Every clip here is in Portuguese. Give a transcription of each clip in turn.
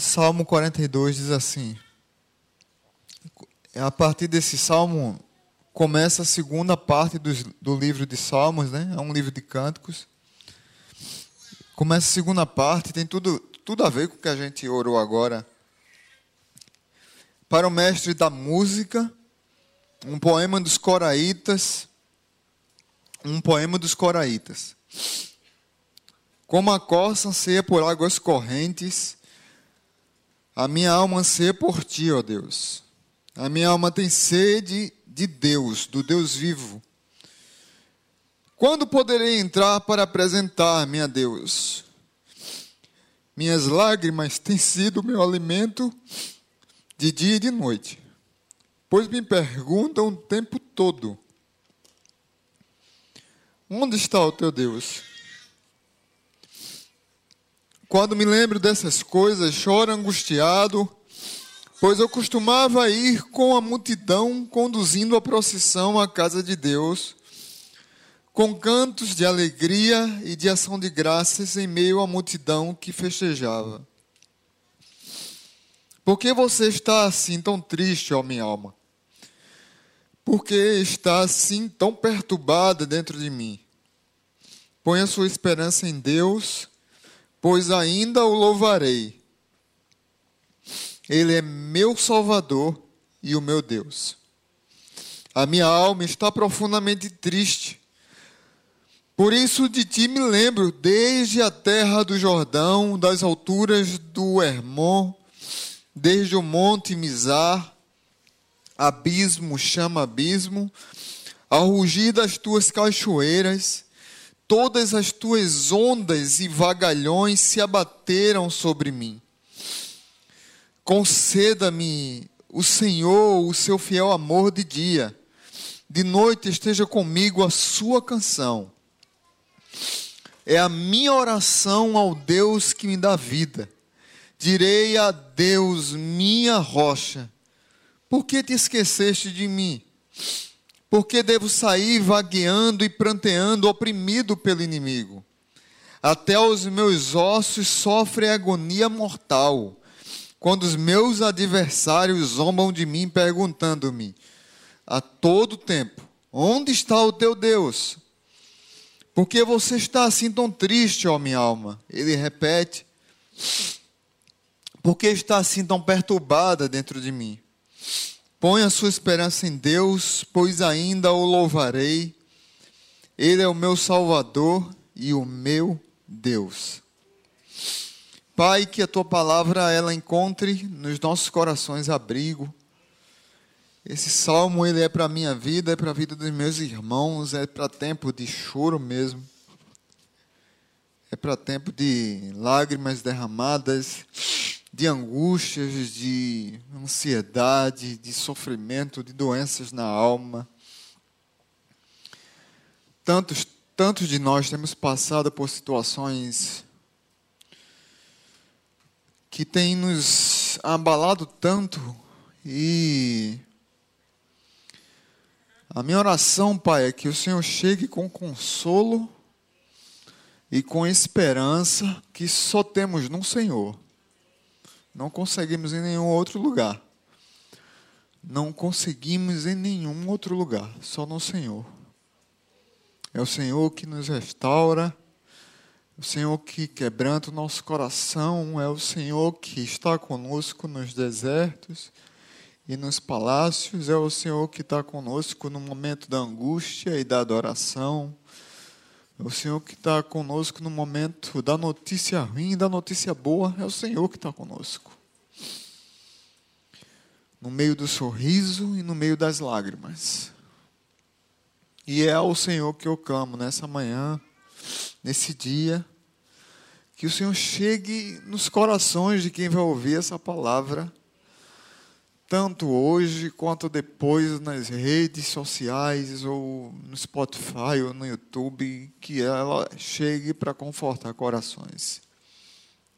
Salmo 42 diz assim: a partir desse salmo começa a segunda parte do, livro de Salmos, né? É um livro de cânticos. Começa a segunda parte, tem tudo, tudo a ver com o que a gente orou agora. Para o mestre da música, um poema dos Coraitas. Um poema dos Coraitas. Como a corça anseia por águas correntes, a minha alma anseia por ti, ó Deus. A minha alma tem sede de Deus, do Deus vivo. Quando poderei entrar para apresentar-me a Deus? Minhas lágrimas têm sido meu alimento de dia e de noite, pois me perguntam o tempo todo: Onde está o teu Deus? Quando me lembro dessas coisas, choro angustiado Pois eu costumava ir com a multidão conduzindo a procissão à casa de Deus, com cantos de alegria e de ação de graças em meio à multidão que festejava. Por que você está assim tão triste, ó minha alma? Por que está assim tão perturbada dentro de mim? Põe a sua esperança em Deus, pois ainda o louvarei ele é meu Salvador e o meu Deus. A minha alma está profundamente triste. Por isso de ti me lembro, desde a terra do Jordão, das alturas do Hermon, desde o monte Mizar, abismo chama abismo, ao rugir das tuas cachoeiras, todas as tuas ondas e vagalhões se abateram sobre mim. Conceda-me o Senhor o seu fiel amor de dia. De noite esteja comigo a sua canção. É a minha oração ao Deus que me dá vida. Direi a Deus, minha rocha, por que te esqueceste de mim? Por que devo sair vagueando e pranteando, oprimido pelo inimigo? Até os meus ossos sofrem agonia mortal quando os meus adversários zombam de mim, perguntando-me a todo tempo: Onde está o teu Deus? Porque você está assim tão triste, ó minha alma? Ele repete: Porque está assim tão perturbada dentro de mim? Põe a sua esperança em Deus, pois ainda o louvarei. Ele é o meu Salvador e o meu Deus. Pai, que a tua palavra ela encontre nos nossos corações abrigo. Esse salmo ele é para a minha vida, é para a vida dos meus irmãos, é para tempo de choro mesmo. É para tempo de lágrimas derramadas, de angústias, de ansiedade, de sofrimento, de doenças na alma. Tantos, tantos de nós temos passado por situações que tem nos abalado tanto e a minha oração, Pai, é que o Senhor chegue com consolo e com esperança que só temos no Senhor. Não conseguimos em nenhum outro lugar. Não conseguimos em nenhum outro lugar, só no Senhor. É o Senhor que nos restaura, o Senhor que quebranta o nosso coração, é o Senhor que está conosco nos desertos e nos palácios, é o Senhor que está conosco no momento da angústia e da adoração. É o Senhor que está conosco no momento da notícia ruim da notícia boa, é o Senhor que está conosco. No meio do sorriso e no meio das lágrimas. E é ao Senhor que eu clamo nessa manhã nesse dia, que o Senhor chegue nos corações de quem vai ouvir essa palavra, tanto hoje quanto depois nas redes sociais, ou no Spotify, ou no YouTube, que ela chegue para confortar corações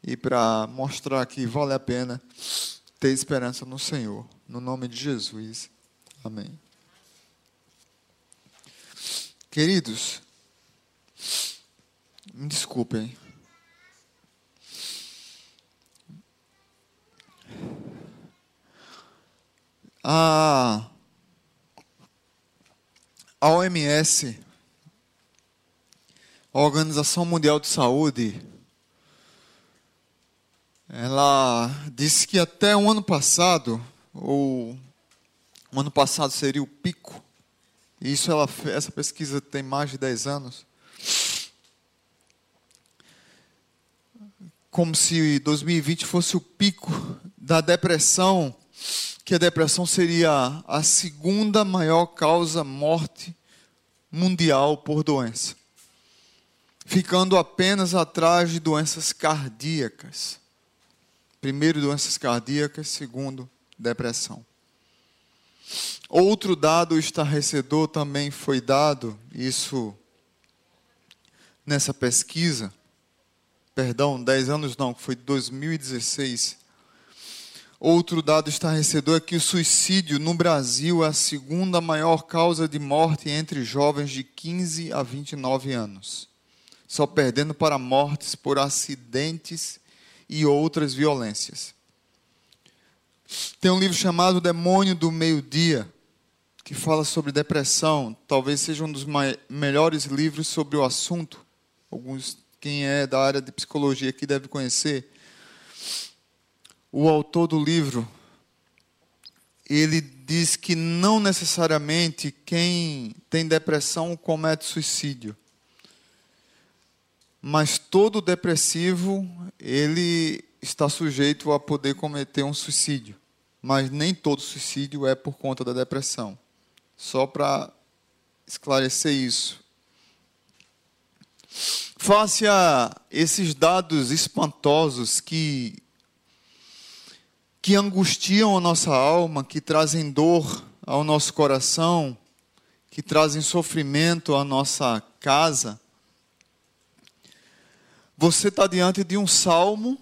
e para mostrar que vale a pena ter esperança no Senhor. No nome de Jesus. Amém. Queridos, me desculpem. A, a OMS, a Organização Mundial de Saúde, ela disse que até o ano passado, ou o ano passado seria o pico, isso ela, essa pesquisa tem mais de 10 anos, como se 2020 fosse o pico da depressão, que a depressão seria a segunda maior causa morte mundial por doença, ficando apenas atrás de doenças cardíacas. Primeiro, doenças cardíacas, segundo, depressão. Outro dado estarrecedor também foi dado, isso nessa pesquisa, perdão, 10 anos não, foi 2016. Outro dado estarrecedor é que o suicídio no Brasil é a segunda maior causa de morte entre jovens de 15 a 29 anos, só perdendo para mortes por acidentes e outras violências. Tem um livro chamado Demônio do Meio-Dia, que fala sobre depressão. Talvez seja um dos melhores livros sobre o assunto. Alguns, quem é da área de psicologia aqui deve conhecer. O autor do livro, ele diz que não necessariamente quem tem depressão comete suicídio mas todo depressivo ele está sujeito a poder cometer um suicídio, mas nem todo suicídio é por conta da depressão. Só para esclarecer isso. Face a esses dados espantosos que que angustiam a nossa alma, que trazem dor ao nosso coração, que trazem sofrimento à nossa casa, você está diante de um salmo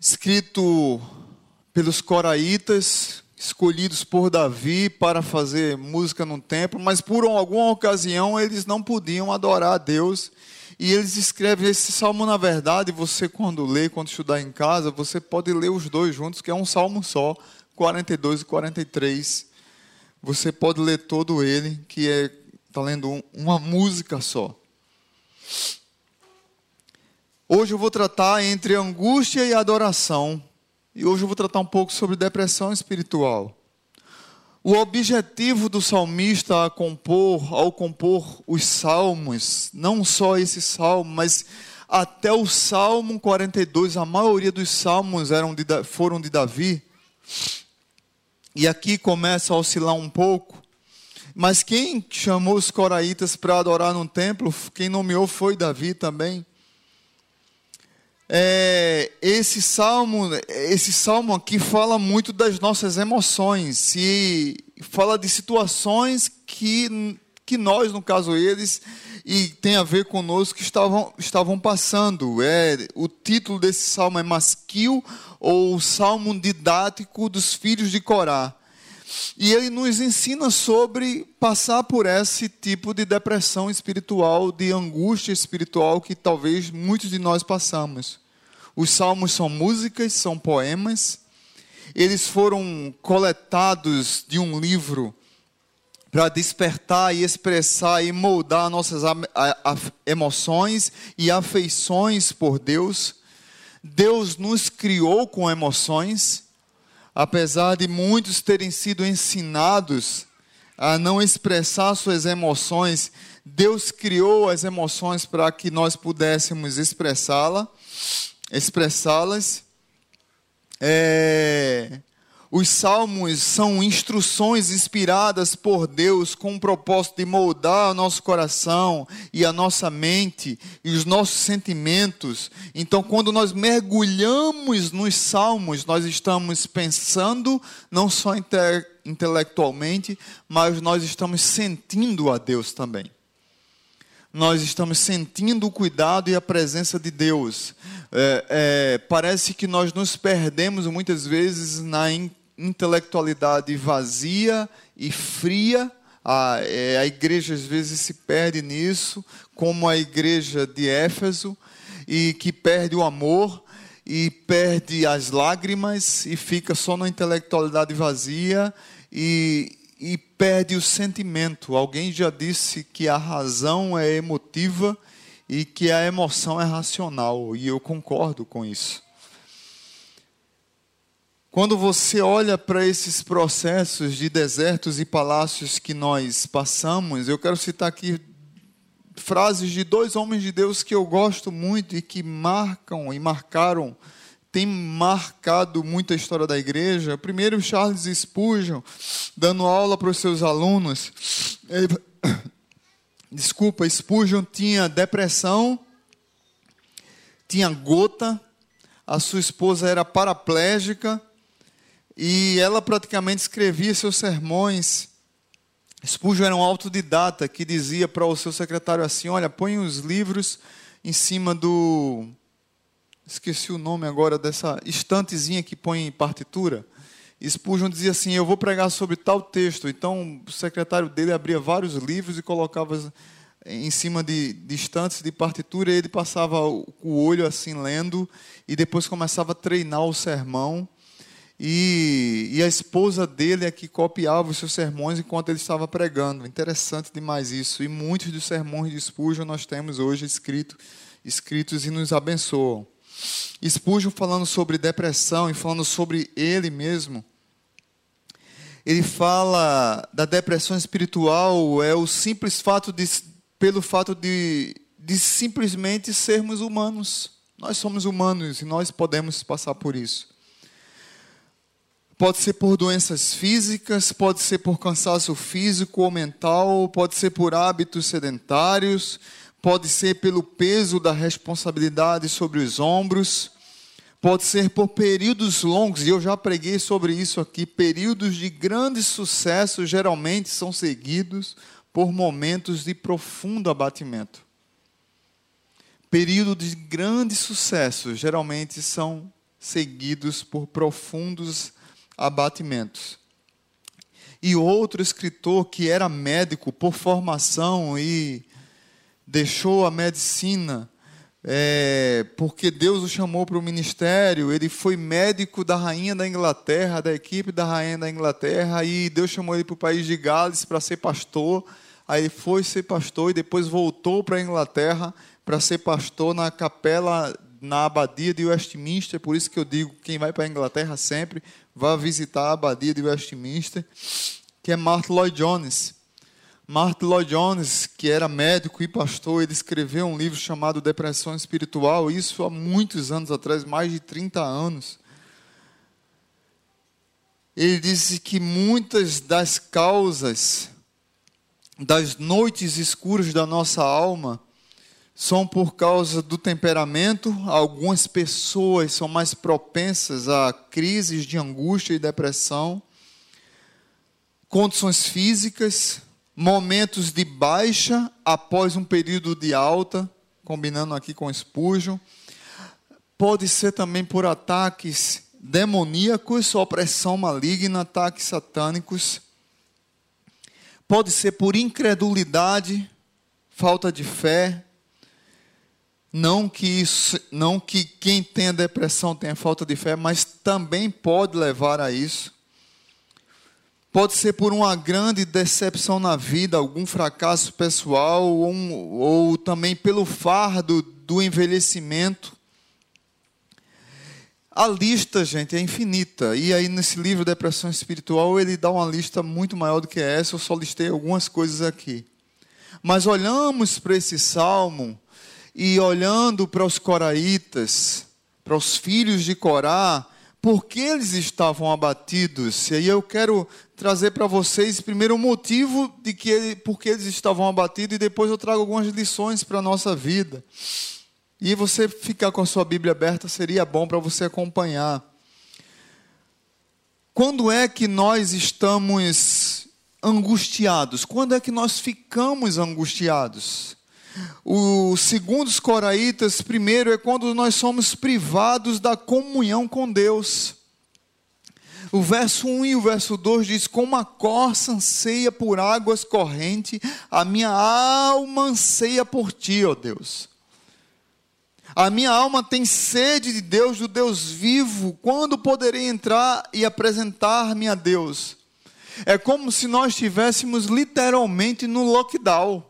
escrito pelos coraitas, escolhidos por Davi para fazer música no templo, mas por alguma ocasião eles não podiam adorar a Deus. E eles escrevem esse salmo, na verdade, você quando lê, quando estudar em casa, você pode ler os dois juntos, que é um salmo só, 42 e 43. Você pode ler todo ele, que é está lendo uma música só. Hoje eu vou tratar entre angústia e adoração. E hoje eu vou tratar um pouco sobre depressão espiritual. O objetivo do salmista a compor, ao compor os salmos, não só esse salmo, mas até o Salmo 42, a maioria dos salmos eram de, foram de Davi. E aqui começa a oscilar um pouco. Mas quem chamou os coraitas para adorar no templo, quem nomeou foi Davi também. É, esse salmo, esse salmo aqui fala muito das nossas emoções e fala de situações que, que nós, no caso eles, e tem a ver conosco que estavam, estavam passando. É, o título desse salmo é Masquil ou Salmo Didático dos Filhos de Corá. E ele nos ensina sobre passar por esse tipo de depressão espiritual, de angústia espiritual que talvez muitos de nós passamos. Os salmos são músicas, são poemas. Eles foram coletados de um livro para despertar e expressar e moldar nossas emoções e afeições por Deus. Deus nos criou com emoções apesar de muitos terem sido ensinados a não expressar suas emoções, Deus criou as emoções para que nós pudéssemos expressá-la, expressá-las. É, os salmos são instruções inspiradas por Deus com o propósito de moldar o nosso coração e a nossa mente e os nossos sentimentos. Então, quando nós mergulhamos nos salmos, nós estamos pensando não só inte intelectualmente, mas nós estamos sentindo a Deus também. Nós estamos sentindo o cuidado e a presença de Deus. É, é, parece que nós nos perdemos muitas vezes na intelectualidade vazia e fria. A, é, a igreja às vezes se perde nisso, como a igreja de Éfeso, e que perde o amor. e perde as lágrimas e fica só na intelectualidade vazia e perde o sentimento. Alguém já disse que a razão é emotiva e que a emoção é racional, e eu concordo com isso. Quando você olha para esses processos de desertos e palácios que nós passamos, eu quero citar aqui frases de dois homens de Deus que eu gosto muito e que marcam e marcaram, tem marcado muito a história da igreja. Primeiro, Charles Spurgeon, dando aula para os seus alunos. Ele, desculpa, Spurgeon tinha depressão, tinha gota, a sua esposa era paraplégica e ela praticamente escrevia seus sermões Spurgeon era um autodidata que dizia para o seu secretário assim: Olha, põe os livros em cima do. Esqueci o nome agora dessa estantezinha que põe partitura. Spurgeon dizia assim: Eu vou pregar sobre tal texto. Então o secretário dele abria vários livros e colocava em cima de, de estantes de partitura. E ele passava o olho assim lendo e depois começava a treinar o sermão. E, e, a esposa dele é que copiava os seus sermões enquanto ele estava pregando. Interessante demais isso. E muitos dos sermões de Spurgeon nós temos hoje escrito, escritos e nos abençoam. Spurgeon falando sobre depressão e falando sobre ele mesmo. Ele fala da depressão espiritual é o simples fato de, pelo fato de, de simplesmente sermos humanos. Nós somos humanos e nós podemos passar por isso. Pode ser por doenças físicas, pode ser por cansaço físico ou mental, pode ser por hábitos sedentários, pode ser pelo peso da responsabilidade sobre os ombros, pode ser por períodos longos, e eu já preguei sobre isso aqui. Períodos de grande sucesso geralmente são seguidos por momentos de profundo abatimento. Períodos de grande sucesso geralmente são seguidos por profundos abatimentos. E outro escritor que era médico por formação e deixou a medicina é, porque Deus o chamou para o ministério. Ele foi médico da rainha da Inglaterra, da equipe da rainha da Inglaterra, e Deus chamou ele para o país de Gales para ser pastor. Aí foi ser pastor e depois voltou para a Inglaterra para ser pastor na capela na abadia de Westminster, por isso que eu digo, quem vai para a Inglaterra sempre, vá visitar a abadia de Westminster, que é Martin Lloyd Jones. Martin Lloyd Jones, que era médico e pastor, ele escreveu um livro chamado Depressão Espiritual, isso há muitos anos atrás, mais de 30 anos. Ele disse que muitas das causas das noites escuras da nossa alma são por causa do temperamento. Algumas pessoas são mais propensas a crises de angústia e depressão, condições físicas, momentos de baixa após um período de alta, combinando aqui com Spurgeon. Pode ser também por ataques demoníacos, opressão maligna, ataques satânicos. Pode ser por incredulidade, falta de fé, não que, isso, não que quem tem depressão tenha falta de fé, mas também pode levar a isso. Pode ser por uma grande decepção na vida, algum fracasso pessoal, ou, um, ou também pelo fardo do envelhecimento. A lista, gente, é infinita. E aí, nesse livro Depressão Espiritual, ele dá uma lista muito maior do que essa. Eu só listei algumas coisas aqui. Mas olhamos para esse salmo e olhando para os coraitas, para os filhos de Corá, por que eles estavam abatidos? E aí eu quero trazer para vocês primeiro o motivo de que ele, por que eles estavam abatidos e depois eu trago algumas lições para a nossa vida. E você ficar com a sua Bíblia aberta seria bom para você acompanhar. Quando é que nós estamos angustiados? Quando é que nós ficamos angustiados? O segundo os coraitas, primeiro é quando nós somos privados da comunhão com Deus. O verso 1 e o verso 2 diz: Como a corça anseia por águas correntes, a minha alma anseia por ti, ó Deus. A minha alma tem sede de Deus, do Deus vivo. Quando poderei entrar e apresentar-me a Deus? É como se nós estivéssemos literalmente no lockdown.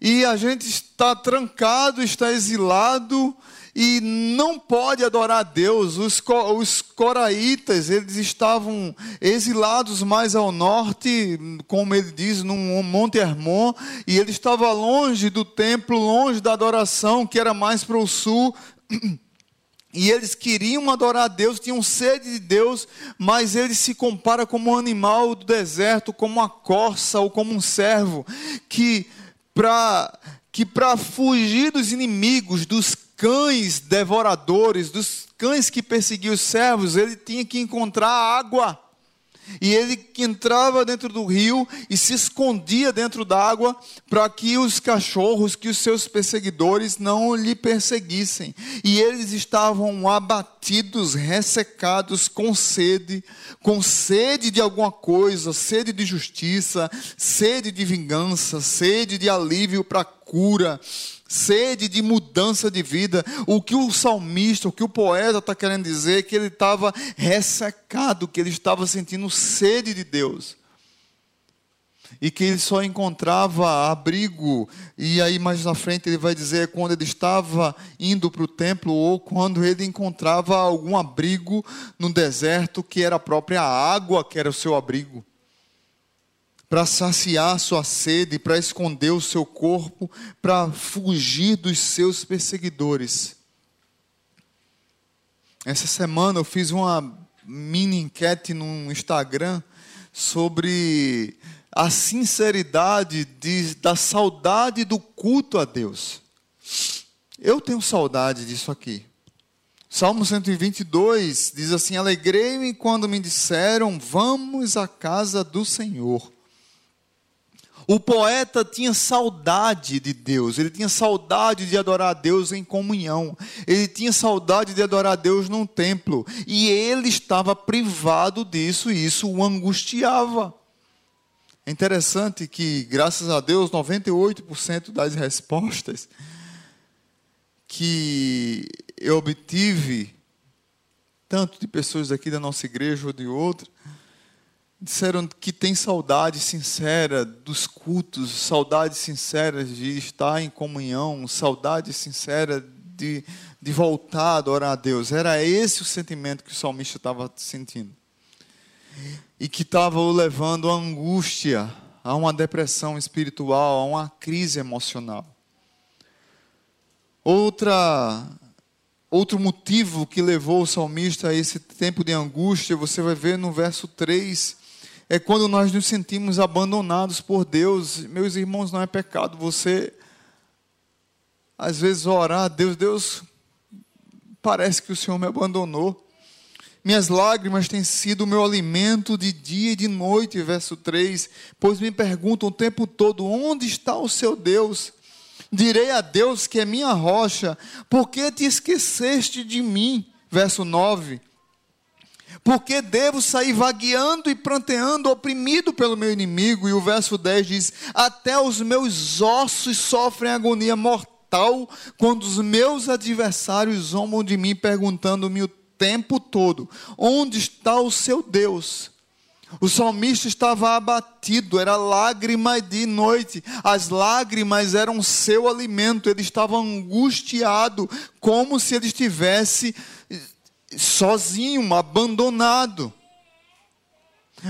E a gente está trancado, está exilado e não pode adorar a Deus. Os, os coraitas, eles estavam exilados mais ao norte, como ele diz, no Monte Hermon, e ele estava longe do templo, longe da adoração, que era mais para o sul. E eles queriam adorar a Deus, tinham sede de Deus, mas ele se compara como um animal do deserto, como uma corça ou como um servo, que para que fugir dos inimigos, dos cães devoradores, dos cães que perseguiam os servos, ele tinha que encontrar água. E ele entrava dentro do rio e se escondia dentro d'água para que os cachorros, que os seus perseguidores não lhe perseguissem. E eles estavam abatidos, ressecados, com sede, com sede de alguma coisa, sede de justiça, sede de vingança, sede de alívio para cura sede de mudança de vida. O que o salmista, o que o poeta está querendo dizer é que ele estava ressecado, que ele estava sentindo sede de Deus. E que ele só encontrava abrigo, e aí mais na frente ele vai dizer quando ele estava indo para o templo, ou quando ele encontrava algum abrigo no deserto, que era a própria água que era o seu abrigo para saciar sua sede, para esconder o seu corpo, para fugir dos seus perseguidores. Essa semana eu fiz uma mini enquete no Instagram sobre a sinceridade de, da saudade do culto a Deus. Eu tenho saudade disso aqui. Salmo 122 diz assim: Alegrei-me quando me disseram, vamos à casa do Senhor. O poeta tinha saudade de Deus, ele tinha saudade de adorar a Deus em comunhão, ele tinha saudade de adorar a Deus num templo, e ele estava privado disso, e isso o angustiava. É interessante que, graças a Deus, 98% das respostas que eu obtive, tanto de pessoas aqui da nossa igreja ou de outra, disseram que tem saudade sincera dos cultos, saudade sincera de estar em comunhão, saudade sincera de, de voltar a adorar a Deus. Era esse o sentimento que o salmista estava sentindo. E que estava o levando à angústia, a uma depressão espiritual, a uma crise emocional. Outra Outro motivo que levou o salmista a esse tempo de angústia, você vai ver no verso 3, é quando nós nos sentimos abandonados por Deus. Meus irmãos, não é pecado você, às vezes, orar a Deus, Deus, parece que o Senhor me abandonou. Minhas lágrimas têm sido o meu alimento de dia e de noite, verso 3. Pois me perguntam o tempo todo: onde está o seu Deus? Direi a Deus que é minha rocha, por que te esqueceste de mim? Verso 9 porque devo sair vagueando e pranteando, oprimido pelo meu inimigo. E o verso 10 diz: Até os meus ossos sofrem agonia mortal, quando os meus adversários zombam de mim, perguntando-me o tempo todo: Onde está o seu Deus? O salmista estava abatido, era lágrima de noite, as lágrimas eram seu alimento, ele estava angustiado, como se ele estivesse sozinho, abandonado.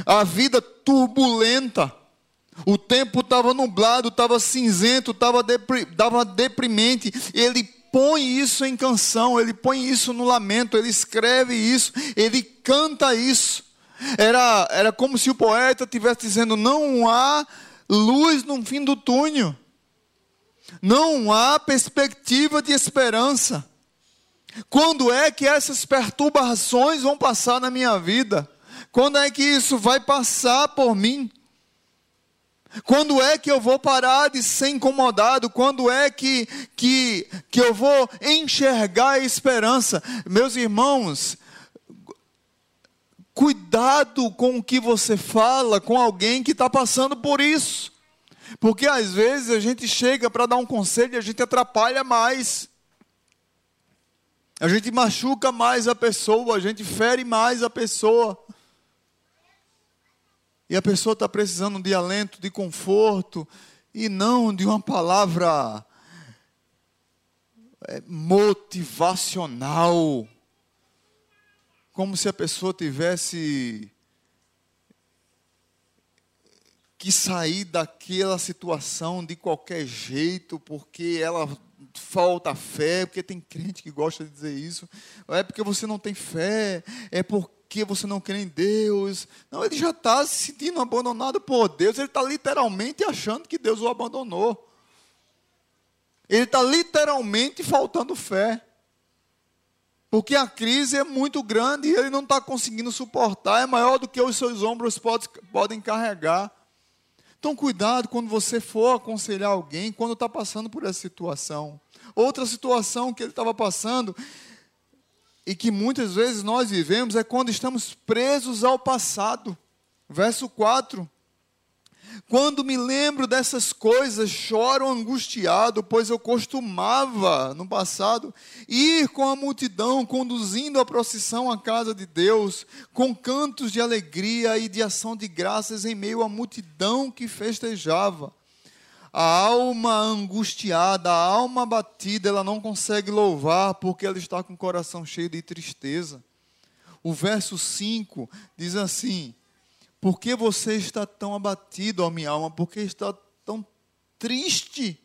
A vida turbulenta. O tempo estava nublado, estava cinzento, estava depri deprimente. Ele põe isso em canção, ele põe isso no lamento, ele escreve isso, ele canta isso. Era, era como se o poeta estivesse dizendo: não há luz no fim do túnel, não há perspectiva de esperança. Quando é que essas perturbações vão passar na minha vida? Quando é que isso vai passar por mim? Quando é que eu vou parar de ser incomodado? Quando é que, que, que eu vou enxergar a esperança? Meus irmãos, cuidado com o que você fala com alguém que está passando por isso. Porque às vezes a gente chega para dar um conselho e a gente atrapalha mais. A gente machuca mais a pessoa, a gente fere mais a pessoa. E a pessoa está precisando de alento, de conforto, e não de uma palavra é, motivacional. Como se a pessoa tivesse que sair daquela situação de qualquer jeito, porque ela falta fé, porque tem crente que gosta de dizer isso. É porque você não tem fé, é porque você não crê em Deus. Não, ele já está se sentindo abandonado por Deus, ele está literalmente achando que Deus o abandonou. Ele está literalmente faltando fé. Porque a crise é muito grande e ele não está conseguindo suportar, é maior do que os seus ombros pode, podem carregar. Então, cuidado quando você for aconselhar alguém, quando está passando por essa situação. Outra situação que ele estava passando, e que muitas vezes nós vivemos, é quando estamos presos ao passado. Verso 4. Quando me lembro dessas coisas, choro angustiado, pois eu costumava, no passado, ir com a multidão, conduzindo a procissão à casa de Deus, com cantos de alegria e de ação de graças em meio à multidão que festejava. A alma angustiada, a alma abatida, ela não consegue louvar porque ela está com o coração cheio de tristeza. O verso 5 diz assim: por que você está tão abatido, ó minha alma? Por que está tão triste?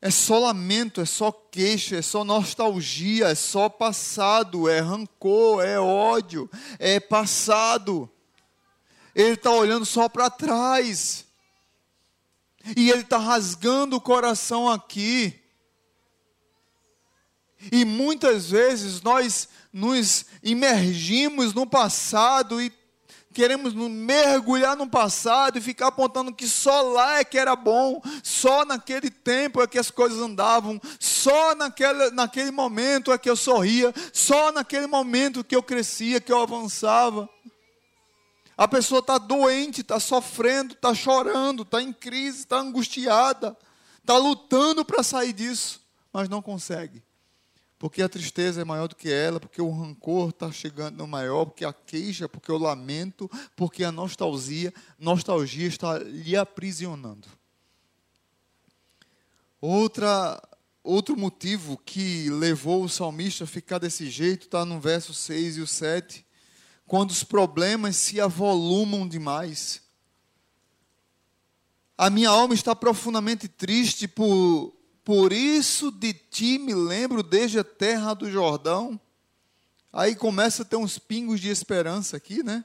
É só lamento, é só queixa, é só nostalgia, é só passado, é rancor, é ódio, é passado. Ele está olhando só para trás. E ele está rasgando o coração aqui. E muitas vezes nós nos imergimos no passado e queremos mergulhar no passado e ficar apontando que só lá é que era bom, só naquele tempo é que as coisas andavam, só naquele, naquele momento é que eu sorria, só naquele momento que eu crescia, que eu avançava. A pessoa está doente, está sofrendo, está chorando, está em crise, está angustiada, está lutando para sair disso, mas não consegue porque a tristeza é maior do que ela, porque o rancor está chegando no maior, porque a queixa, porque o lamento, porque a nostalgia, nostalgia está lhe aprisionando. Outra, outro motivo que levou o salmista a ficar desse jeito está no verso 6 e o 7, quando os problemas se avolumam demais. A minha alma está profundamente triste por por isso de ti me lembro desde a terra do Jordão. Aí começa a ter uns pingos de esperança aqui, né?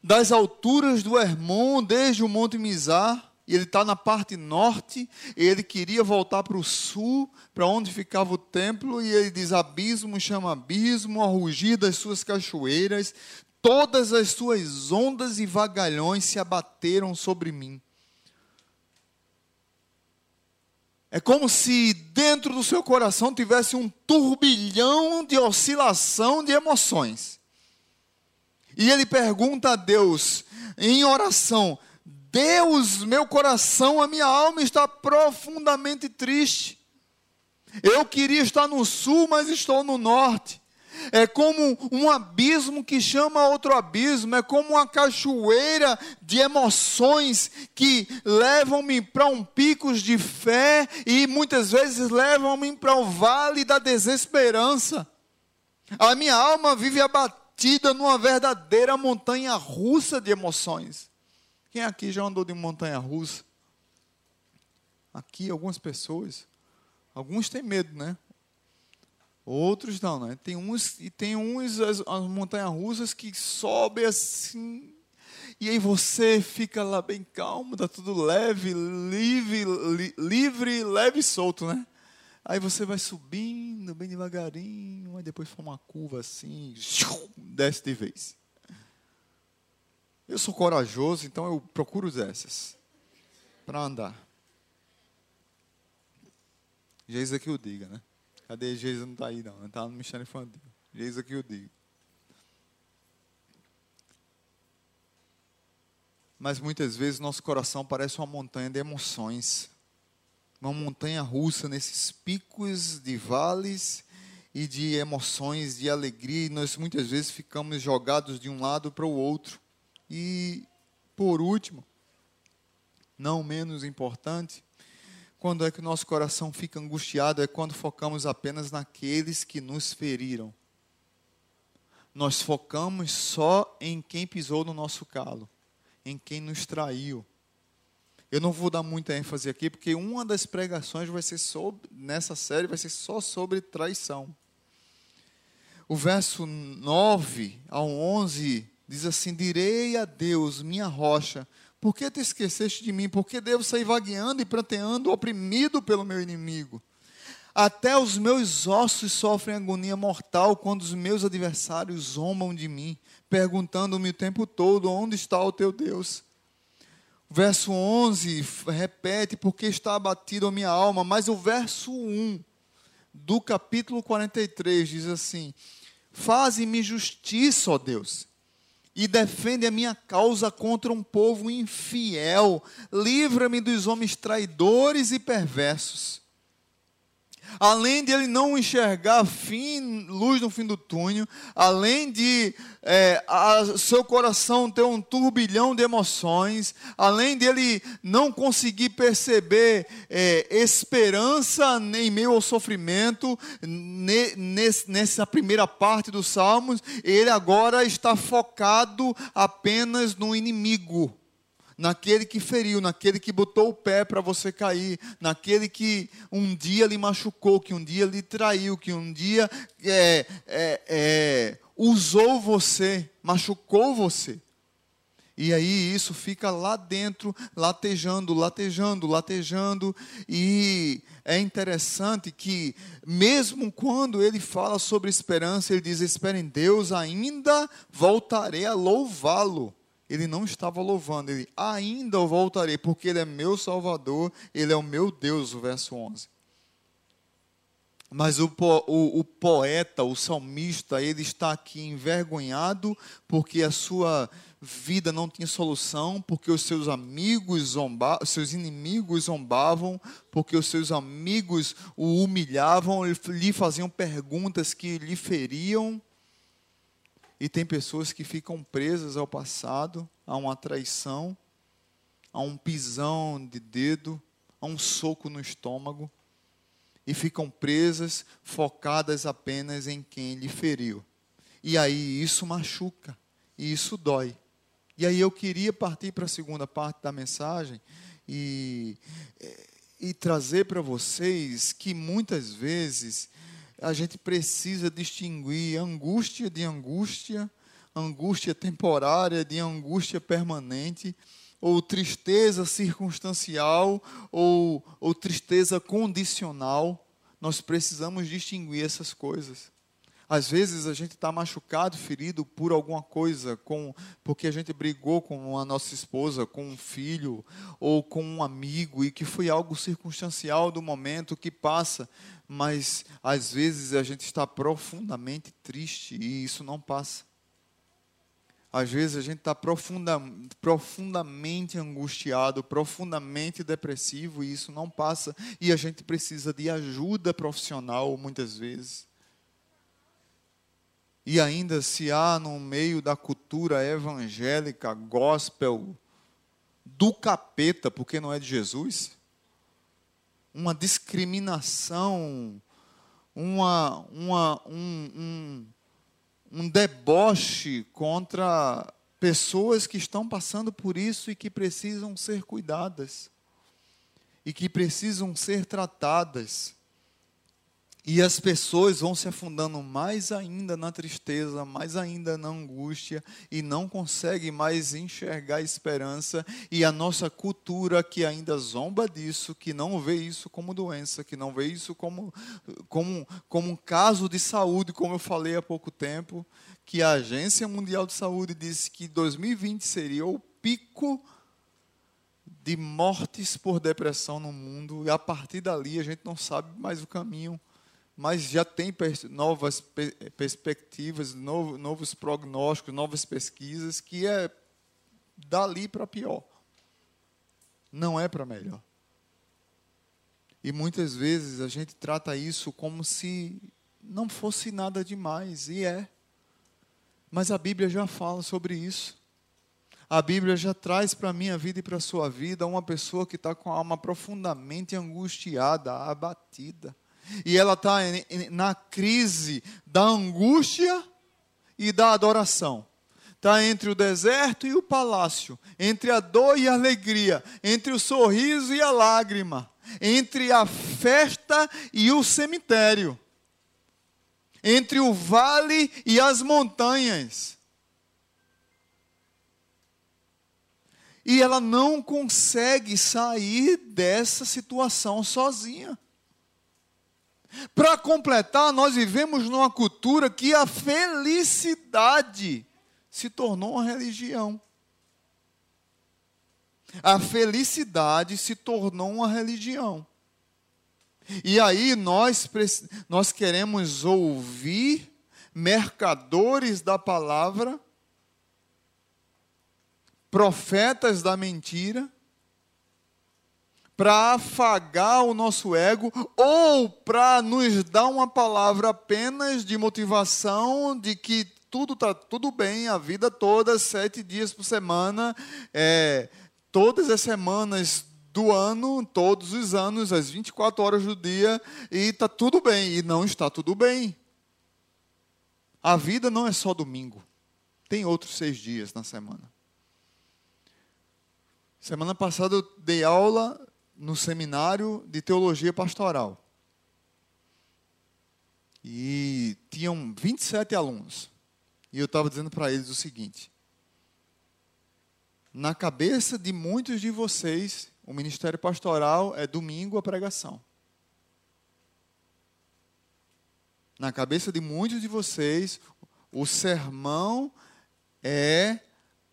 Das alturas do Hermon, desde o Monte Mizar, e ele está na parte norte, e ele queria voltar para o sul, para onde ficava o templo, e ele diz: abismo chama abismo, a rugir das suas cachoeiras, todas as suas ondas e vagalhões se abateram sobre mim. É como se dentro do seu coração tivesse um turbilhão de oscilação de emoções. E ele pergunta a Deus, em oração: Deus, meu coração, a minha alma está profundamente triste. Eu queria estar no sul, mas estou no norte. É como um abismo que chama outro abismo, é como uma cachoeira de emoções que levam-me para um picos de fé e muitas vezes levam-me para o vale da desesperança. A minha alma vive abatida numa verdadeira montanha russa de emoções. Quem aqui já andou de montanha russa? Aqui algumas pessoas. Alguns têm medo, né? Outros não, né? Tem uns e tem uns as, as montanhas russas que sobem assim e aí você fica lá bem calmo, tá tudo leve, livre, li, livre, leve e solto, né? Aí você vai subindo bem devagarinho, aí depois for uma curva assim, desce de vez. Eu sou corajoso, então eu procuro dessas para andar. Jesus aqui o diga, né? Cadê Jesus? Não está aí, não. Está no Ministério Infantil. Jesus aqui eu digo. mas muitas vezes nosso coração parece uma montanha de emoções. Uma montanha russa nesses picos de vales e de emoções, de alegria, e nós muitas vezes ficamos jogados de um lado para o outro. E, por último, não menos importante, quando é que o nosso coração fica angustiado é quando focamos apenas naqueles que nos feriram. Nós focamos só em quem pisou no nosso calo, em quem nos traiu. Eu não vou dar muita ênfase aqui, porque uma das pregações vai ser sobre, nessa série vai ser só sobre traição. O verso 9 ao 11 diz assim: Direi a Deus, minha rocha, por que te esqueceste de mim? Por que devo sair vagueando e pranteando, oprimido pelo meu inimigo? Até os meus ossos sofrem agonia mortal quando os meus adversários zombam de mim, perguntando-me o tempo todo: onde está o teu Deus? Verso 11 repete: porque está abatido a minha alma, mas o verso 1 do capítulo 43 diz assim: Faze-me justiça, ó Deus e defende a minha causa contra um povo infiel. Livra-me dos homens traidores e perversos além de ele não enxergar fim, luz no fim do túnel, além de é, a, seu coração ter um turbilhão de emoções, além de ele não conseguir perceber é, esperança em meio ao sofrimento, ne, nesse, nessa primeira parte dos Salmos, ele agora está focado apenas no inimigo naquele que feriu, naquele que botou o pé para você cair, naquele que um dia lhe machucou, que um dia lhe traiu, que um dia é, é, é, usou você, machucou você. E aí isso fica lá dentro, latejando, latejando, latejando. E é interessante que, mesmo quando ele fala sobre esperança, ele diz: Espere em Deus, ainda voltarei a louvá-lo ele não estava louvando, ele ainda voltarei, porque ele é meu Salvador, ele é o meu Deus, o verso 11. Mas o, o, o, poeta, o salmista, ele está aqui envergonhado porque a sua vida não tinha solução, porque os seus amigos zombavam, seus inimigos zombavam, porque os seus amigos o humilhavam, lhe faziam perguntas que lhe feriam. E tem pessoas que ficam presas ao passado, a uma traição, a um pisão de dedo, a um soco no estômago, e ficam presas, focadas apenas em quem lhe feriu. E aí isso machuca, e isso dói. E aí eu queria partir para a segunda parte da mensagem e, e trazer para vocês que muitas vezes a gente precisa distinguir angústia de angústia, angústia temporária de angústia permanente, ou tristeza circunstancial, ou, ou tristeza condicional. Nós precisamos distinguir essas coisas. Às vezes a gente está machucado, ferido por alguma coisa, com, porque a gente brigou com a nossa esposa, com um filho ou com um amigo, e que foi algo circunstancial do momento que passa, mas às vezes a gente está profundamente triste e isso não passa. Às vezes a gente está profunda, profundamente angustiado, profundamente depressivo e isso não passa. E a gente precisa de ajuda profissional muitas vezes. E ainda se há no meio da cultura evangélica, gospel, do capeta, porque não é de Jesus, uma discriminação, uma, uma, um, um, um deboche contra pessoas que estão passando por isso e que precisam ser cuidadas, e que precisam ser tratadas. E as pessoas vão se afundando mais ainda na tristeza, mais ainda na angústia, e não conseguem mais enxergar a esperança. E a nossa cultura que ainda zomba disso, que não vê isso como doença, que não vê isso como, como, como um caso de saúde, como eu falei há pouco tempo, que a Agência Mundial de Saúde disse que 2020 seria o pico de mortes por depressão no mundo, e a partir dali a gente não sabe mais o caminho mas já tem novas perspectivas, novos prognósticos, novas pesquisas, que é dali para pior. Não é para melhor. E muitas vezes a gente trata isso como se não fosse nada demais, e é. Mas a Bíblia já fala sobre isso. A Bíblia já traz para a minha vida e para a sua vida uma pessoa que está com a alma profundamente angustiada, abatida. E ela está na crise da angústia e da adoração. Está entre o deserto e o palácio, entre a dor e a alegria, entre o sorriso e a lágrima, entre a festa e o cemitério, entre o vale e as montanhas. E ela não consegue sair dessa situação sozinha. Para completar, nós vivemos numa cultura que a felicidade se tornou uma religião. A felicidade se tornou uma religião. E aí nós, nós queremos ouvir mercadores da palavra, profetas da mentira, para afagar o nosso ego ou para nos dar uma palavra apenas de motivação de que tudo está tudo bem a vida toda, sete dias por semana, é, todas as semanas do ano, todos os anos, as 24 horas do dia, e está tudo bem. E não está tudo bem. A vida não é só domingo. Tem outros seis dias na semana. Semana passada eu dei aula no seminário de teologia pastoral. E tinham 27 alunos. E eu estava dizendo para eles o seguinte: na cabeça de muitos de vocês, o ministério pastoral é domingo a pregação. Na cabeça de muitos de vocês, o sermão é,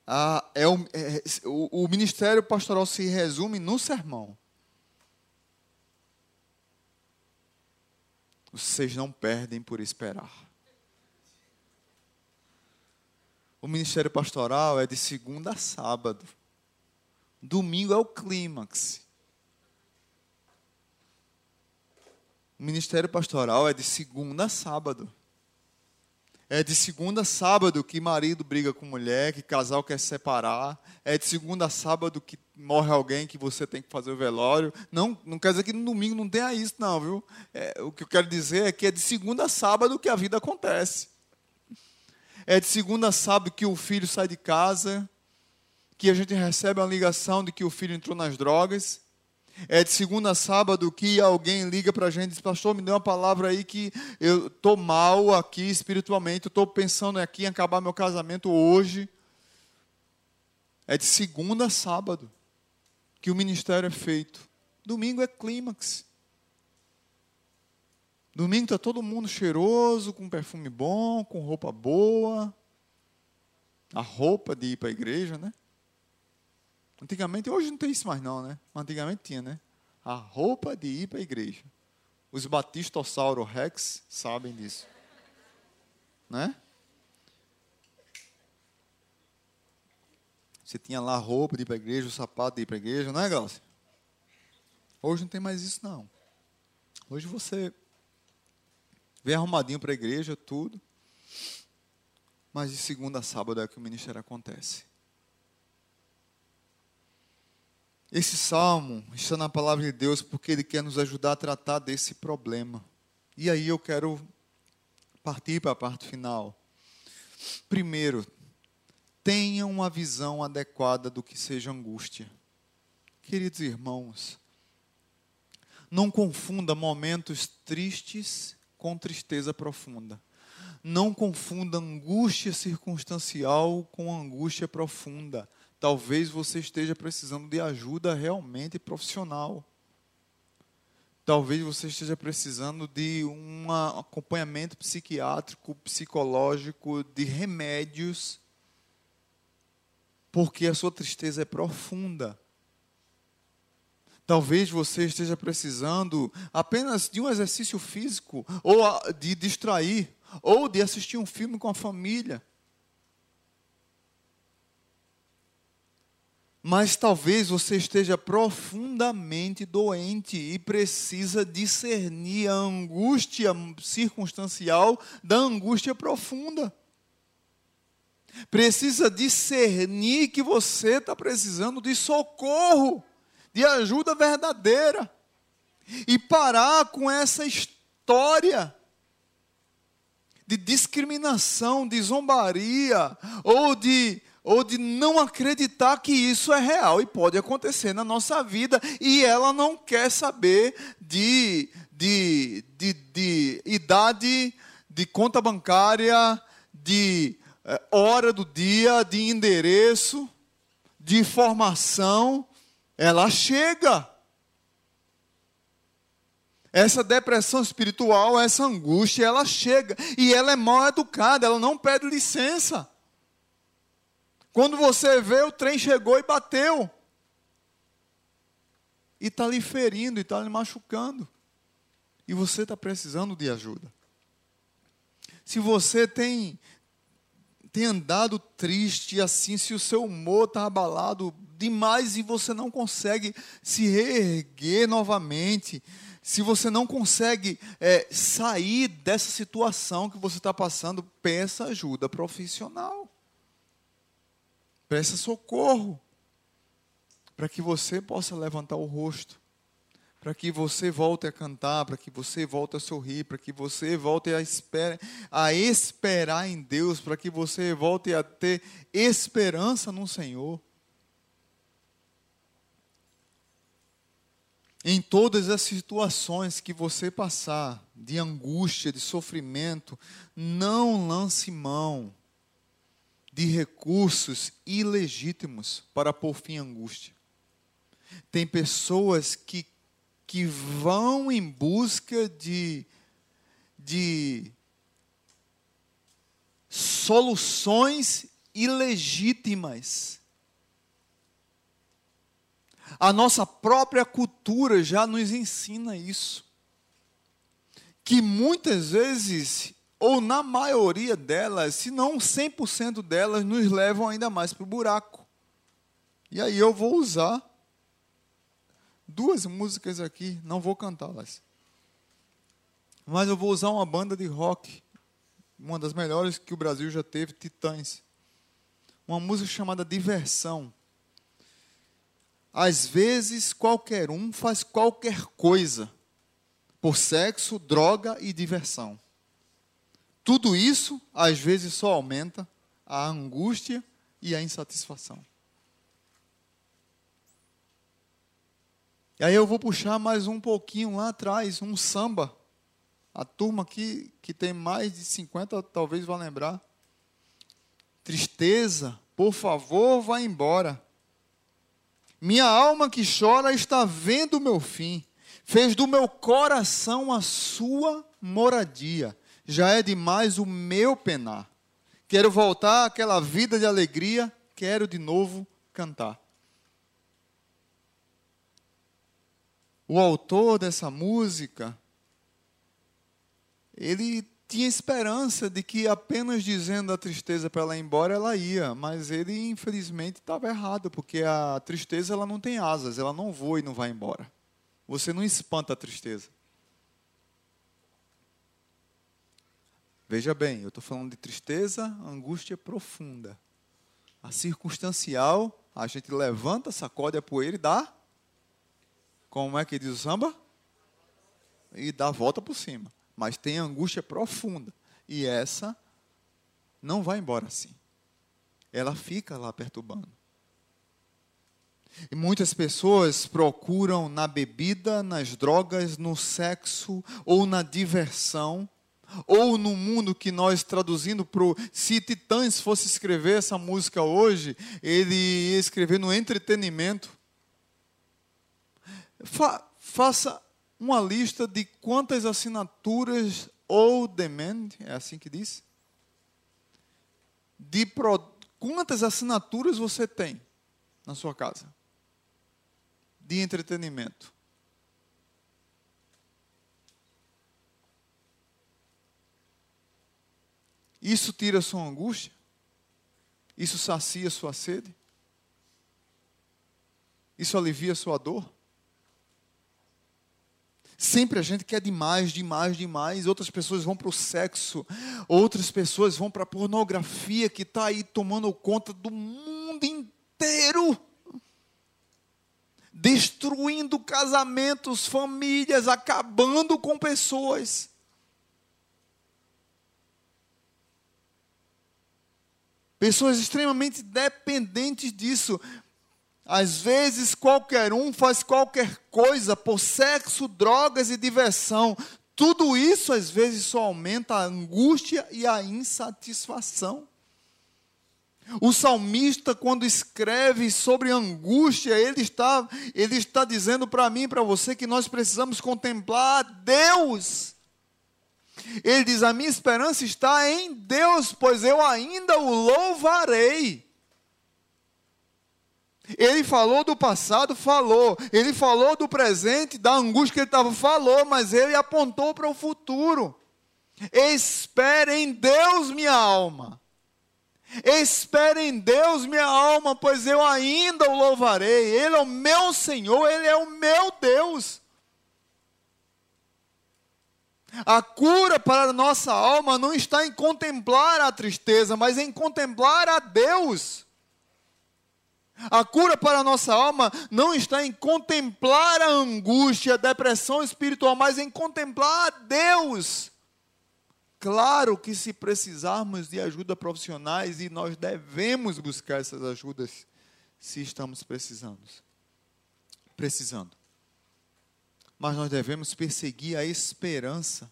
a, é, o, é o, o ministério pastoral se resume no sermão. Vocês não perdem por esperar. O ministério pastoral é de segunda a sábado. Domingo é o clímax. O ministério pastoral é de segunda a sábado. É de segunda a sábado que marido briga com mulher, que casal quer se separar. É de segunda a sábado que morre alguém que você tem que fazer o velório. Não, não quer dizer que no domingo não tenha isso, não, viu? É, o que eu quero dizer é que é de segunda a sábado que a vida acontece. É de segunda a sábado que o filho sai de casa, que a gente recebe uma ligação de que o filho entrou nas drogas. É de segunda a sábado que alguém liga para a gente e diz, pastor, me dê uma palavra aí que eu estou mal aqui espiritualmente, estou pensando aqui em acabar meu casamento hoje. É de segunda a sábado que o ministério é feito. Domingo é clímax. Domingo está todo mundo cheiroso, com perfume bom, com roupa boa. A roupa de ir para a igreja, né? Antigamente, hoje não tem isso mais não, né? Antigamente tinha, né? A roupa de ir para a igreja. Os batistossauro rex sabem disso. Né? Você tinha lá a roupa de ir para a igreja, o sapato de ir para a igreja, não é, Glaucio? Hoje não tem mais isso, não. Hoje você vem arrumadinho para a igreja, tudo. Mas de segunda a sábado é que o ministério acontece. Esse salmo está na palavra de Deus porque ele quer nos ajudar a tratar desse problema. E aí eu quero partir para a parte final. Primeiro, tenha uma visão adequada do que seja angústia. Queridos irmãos, não confunda momentos tristes com tristeza profunda. Não confunda angústia circunstancial com angústia profunda. Talvez você esteja precisando de ajuda realmente profissional. Talvez você esteja precisando de um acompanhamento psiquiátrico, psicológico, de remédios, porque a sua tristeza é profunda. Talvez você esteja precisando apenas de um exercício físico, ou de distrair, ou de assistir um filme com a família. Mas talvez você esteja profundamente doente e precisa discernir a angústia circunstancial da angústia profunda. Precisa discernir que você está precisando de socorro, de ajuda verdadeira. E parar com essa história de discriminação, de zombaria, ou de, ou de não acreditar que isso é real e pode acontecer na nossa vida, e ela não quer saber de, de, de, de idade, de conta bancária, de é, hora do dia, de endereço, de formação, ela chega. Essa depressão espiritual, essa angústia, ela chega e ela é mal educada, ela não pede licença. Quando você vê, o trem chegou e bateu. E está lhe ferindo, e está lhe machucando. E você está precisando de ajuda. Se você tem, tem andado triste assim, se o seu humor está abalado demais e você não consegue se reerguer novamente, se você não consegue é, sair dessa situação que você está passando, peça ajuda profissional. Peça socorro. Para que você possa levantar o rosto. Para que você volte a cantar, para que você volte a sorrir, para que você volte a, espera, a esperar em Deus, para que você volte a ter esperança no Senhor. Em todas as situações que você passar, de angústia, de sofrimento, não lance mão de recursos ilegítimos para pôr fim à angústia. Tem pessoas que, que vão em busca de, de soluções ilegítimas a nossa própria cultura já nos ensina isso. Que muitas vezes, ou na maioria delas, se não 100% delas, nos levam ainda mais para o buraco. E aí eu vou usar duas músicas aqui, não vou cantá-las. Mas eu vou usar uma banda de rock, uma das melhores que o Brasil já teve, Titãs. Uma música chamada Diversão. Às vezes, qualquer um faz qualquer coisa por sexo, droga e diversão. Tudo isso, às vezes, só aumenta a angústia e a insatisfação. E aí eu vou puxar mais um pouquinho lá atrás, um samba. A turma aqui, que tem mais de 50, talvez vá lembrar. Tristeza, por favor, vá embora. Minha alma que chora está vendo o meu fim. Fez do meu coração a sua moradia. Já é demais o meu penar. Quero voltar àquela vida de alegria. Quero de novo cantar. O autor dessa música, ele tinha esperança de que apenas dizendo a tristeza para ela ir embora, ela ia. Mas ele, infelizmente, estava errado, porque a tristeza ela não tem asas, ela não voa e não vai embora. Você não espanta a tristeza. Veja bem, eu estou falando de tristeza, angústia profunda. A circunstancial, a gente levanta, sacode a poeira e dá. Como é que diz o samba? E dá a volta por cima mas tem angústia profunda. E essa não vai embora assim. Ela fica lá perturbando. E muitas pessoas procuram na bebida, nas drogas, no sexo ou na diversão, ou no mundo que nós traduzindo para. Se Titãs fosse escrever essa música hoje, ele ia escrever no entretenimento. Fa faça uma lista de quantas assinaturas ou demand, é assim que diz? De pro, quantas assinaturas você tem na sua casa de entretenimento? Isso tira sua angústia? Isso sacia sua sede? Isso alivia sua dor? Sempre a gente quer demais, demais, demais. Outras pessoas vão para o sexo, outras pessoas vão para a pornografia que está aí tomando conta do mundo inteiro destruindo casamentos, famílias, acabando com pessoas. Pessoas extremamente dependentes disso. Às vezes, qualquer um faz qualquer coisa por sexo, drogas e diversão. Tudo isso, às vezes, só aumenta a angústia e a insatisfação. O salmista, quando escreve sobre angústia, ele está, ele está dizendo para mim e para você que nós precisamos contemplar Deus. Ele diz: A minha esperança está em Deus, pois eu ainda o louvarei. Ele falou do passado, falou. Ele falou do presente, da angústia que ele estava, falou, mas ele apontou para o futuro. Espere em Deus, minha alma. Espere em Deus, minha alma, pois eu ainda o louvarei. Ele é o meu Senhor, ele é o meu Deus. A cura para a nossa alma não está em contemplar a tristeza, mas em contemplar a Deus. A cura para a nossa alma não está em contemplar a angústia, a depressão espiritual, mas em contemplar a Deus. Claro que se precisarmos de ajuda profissionais, e nós devemos buscar essas ajudas se estamos precisando. Precisando mas nós devemos perseguir a esperança.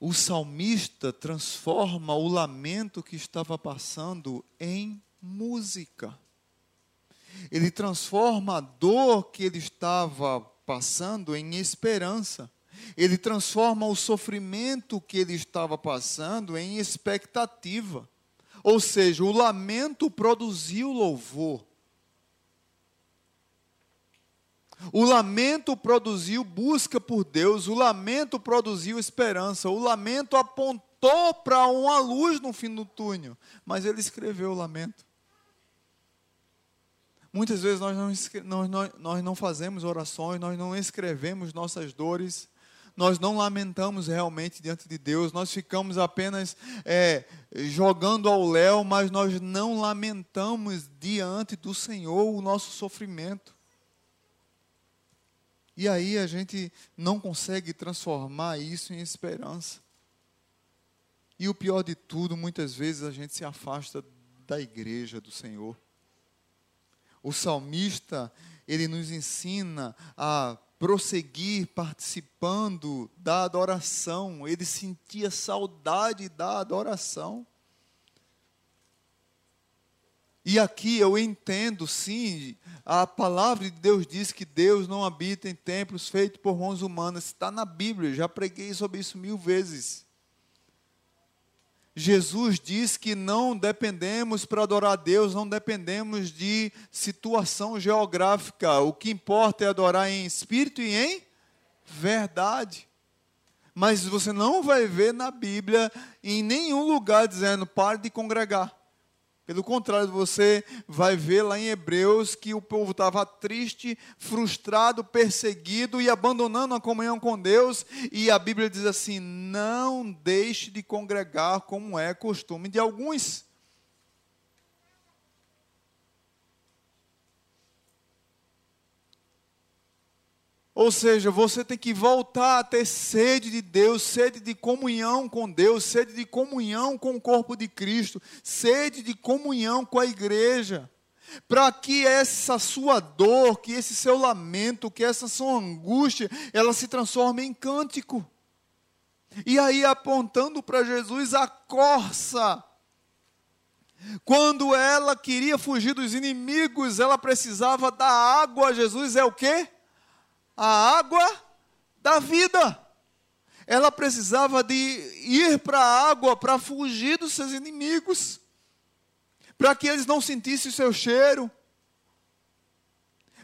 O salmista transforma o lamento que estava passando em música. Ele transforma a dor que ele estava passando em esperança. Ele transforma o sofrimento que ele estava passando em expectativa. Ou seja, o lamento produziu louvor. O lamento produziu busca por Deus, o lamento produziu esperança, o lamento apontou para uma luz no fim do túnel, mas ele escreveu o lamento. Muitas vezes nós não, nós, nós não fazemos orações, nós não escrevemos nossas dores, nós não lamentamos realmente diante de Deus, nós ficamos apenas é, jogando ao léu, mas nós não lamentamos diante do Senhor o nosso sofrimento. E aí a gente não consegue transformar isso em esperança. E o pior de tudo, muitas vezes a gente se afasta da igreja do Senhor. O salmista, ele nos ensina a prosseguir participando da adoração. Ele sentia saudade da adoração. E aqui eu entendo, sim, a palavra de Deus diz que Deus não habita em templos feitos por mãos humanas. Está na Bíblia, já preguei sobre isso mil vezes. Jesus diz que não dependemos para adorar a Deus, não dependemos de situação geográfica. O que importa é adorar em espírito e em verdade. Mas você não vai ver na Bíblia, em nenhum lugar, dizendo pare de congregar. Pelo contrário, você vai ver lá em Hebreus que o povo estava triste, frustrado, perseguido e abandonando a comunhão com Deus. E a Bíblia diz assim: não deixe de congregar como é costume de alguns. Ou seja, você tem que voltar a ter sede de Deus, sede de comunhão com Deus, sede de comunhão com o corpo de Cristo, sede de comunhão com a igreja. Para que essa sua dor, que esse seu lamento, que essa sua angústia, ela se transforme em cântico. E aí apontando para Jesus a corça. Quando ela queria fugir dos inimigos, ela precisava da água. Jesus é o quê? A água da vida. Ela precisava de ir para a água para fugir dos seus inimigos, para que eles não sentissem o seu cheiro,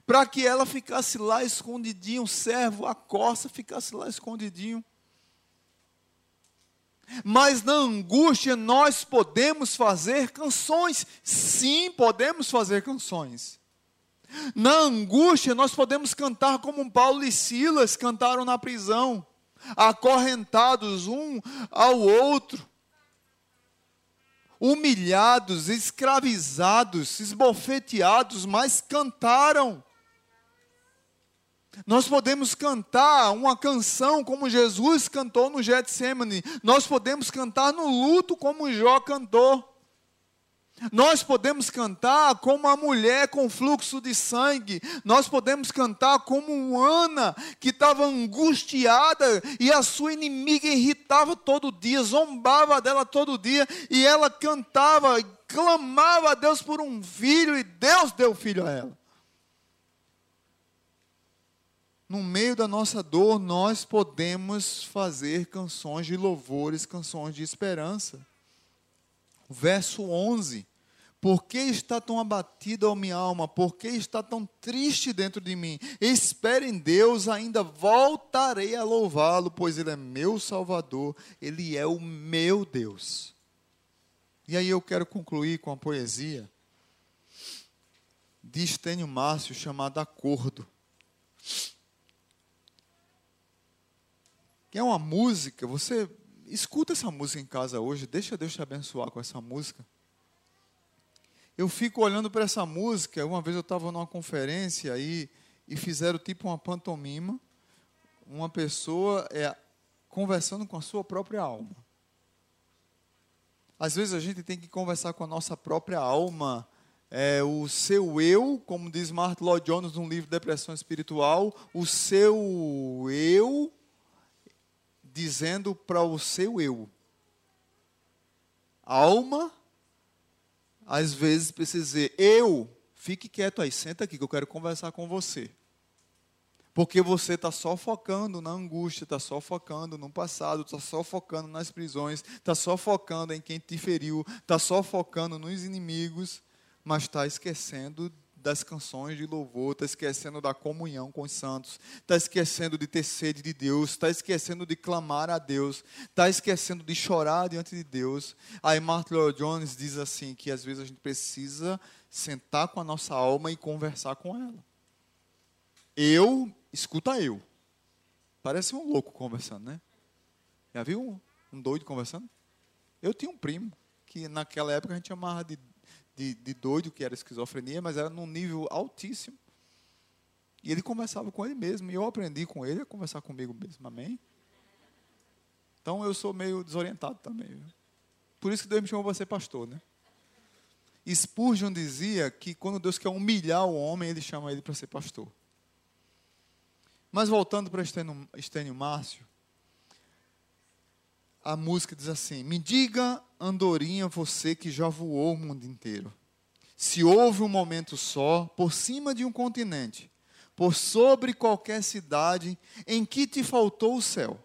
para que ela ficasse lá escondidinho, o servo, a costa ficasse lá escondidinho. Mas na angústia nós podemos fazer canções. Sim, podemos fazer canções. Na angústia nós podemos cantar como Paulo e Silas cantaram na prisão, acorrentados um ao outro, humilhados, escravizados, esbofeteados, mas cantaram. Nós podemos cantar uma canção como Jesus cantou no Getsemane. Nós podemos cantar no luto como Jó cantou. Nós podemos cantar como a mulher com fluxo de sangue. Nós podemos cantar como Ana, que estava angustiada e a sua inimiga irritava todo dia, zombava dela todo dia, e ela cantava, clamava a Deus por um filho, e Deus deu filho a ela no meio da nossa dor, nós podemos fazer canções de louvores, canções de esperança. Verso 11: Por que está tão abatida a minha alma? Por que está tão triste dentro de mim? Espere em Deus, ainda voltarei a louvá-lo, pois Ele é meu Salvador, Ele é o meu Deus. E aí eu quero concluir com a poesia de Estênio Márcio chamada Acordo. que é uma música, você escuta essa música em casa hoje, deixa Deus te abençoar com essa música. Eu fico olhando para essa música, uma vez eu estava numa conferência aí e fizeram tipo uma pantomima, uma pessoa é, conversando com a sua própria alma. Às vezes a gente tem que conversar com a nossa própria alma, é, o seu eu, como diz Martin Lloyd Jones no livro Depressão Espiritual, o seu eu dizendo para o seu eu. Alma, às vezes precisa dizer, eu, fique quieto aí, senta aqui que eu quero conversar com você. Porque você está só focando na angústia, está só focando no passado, está só focando nas prisões, está só focando em quem te feriu, está só focando nos inimigos, mas está esquecendo das canções de louvor, está esquecendo da comunhão com os santos, está esquecendo de ter sede de Deus, está esquecendo de clamar a Deus, está esquecendo de chorar diante de Deus. Aí Martin Lloyd Jones diz assim que às vezes a gente precisa sentar com a nossa alma e conversar com ela. Eu, escuta eu. Parece um louco conversando, né? Já viu um doido conversando? Eu tinha um primo que naquela época a gente chamava de de, de doido, que era esquizofrenia, mas era num nível altíssimo. E ele conversava com ele mesmo, e eu aprendi com ele a conversar comigo mesmo, amém? Então eu sou meio desorientado também. Por isso que Deus me chamou para ser pastor, né? Spurgeon dizia que quando Deus quer humilhar o homem, ele chama ele para ser pastor. Mas voltando para Estênio, Estênio Márcio, a música diz assim: Me diga, andorinha, você que já voou o mundo inteiro. Se houve um momento só, por cima de um continente, por sobre qualquer cidade em que te faltou o céu.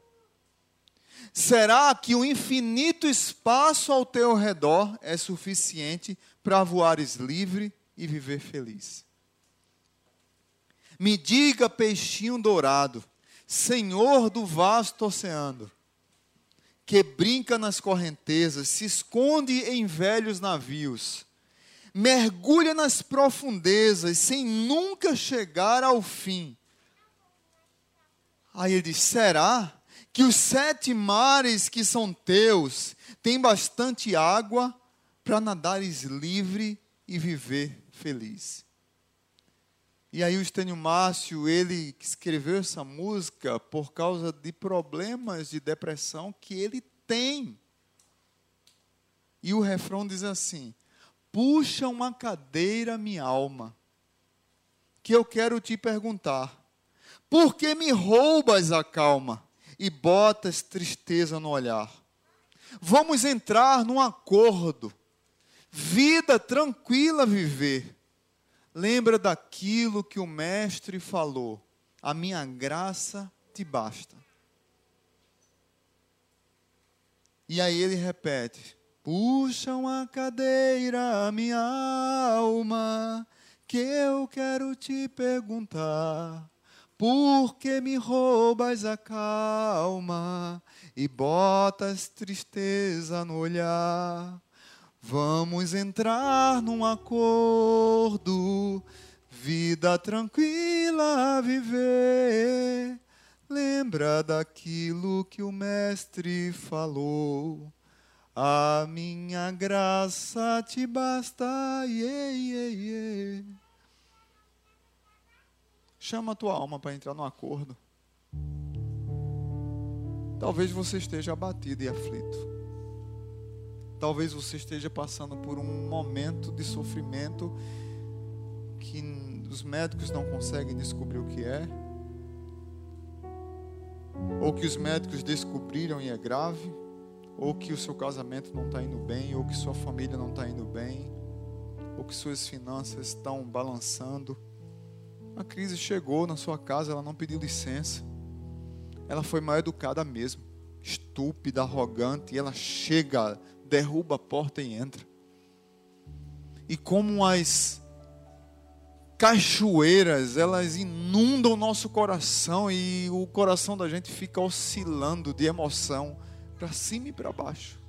Será que o infinito espaço ao teu redor é suficiente para voares livre e viver feliz? Me diga, peixinho dourado, Senhor do vasto oceano, que brinca nas correntezas, se esconde em velhos navios, mergulha nas profundezas sem nunca chegar ao fim. Aí ele diz: será que os sete mares que são teus têm bastante água para nadares livre e viver feliz? E aí o Estênio Márcio, ele escreveu essa música por causa de problemas de depressão que ele tem. E o refrão diz assim: Puxa uma cadeira, minha alma, que eu quero te perguntar: Por que me roubas a calma e botas tristeza no olhar? Vamos entrar num acordo, vida tranquila viver Lembra daquilo que o Mestre falou: a minha graça te basta. E aí ele repete: Puxa uma cadeira, minha alma, que eu quero te perguntar. porque me roubas a calma e botas tristeza no olhar. Vamos entrar num acordo, vida tranquila a viver. Lembra daquilo que o Mestre falou. A minha graça te basta. Yeah, yeah, yeah. Chama a tua alma para entrar no acordo. Talvez você esteja abatido e aflito. Talvez você esteja passando por um momento de sofrimento que os médicos não conseguem descobrir o que é, ou que os médicos descobriram e é grave, ou que o seu casamento não está indo bem, ou que sua família não está indo bem, ou que suas finanças estão balançando. A crise chegou na sua casa, ela não pediu licença. Ela foi mal educada mesmo, estúpida, arrogante, e ela chega derruba a porta e entra. E como as cachoeiras, elas inundam o nosso coração e o coração da gente fica oscilando de emoção para cima e para baixo.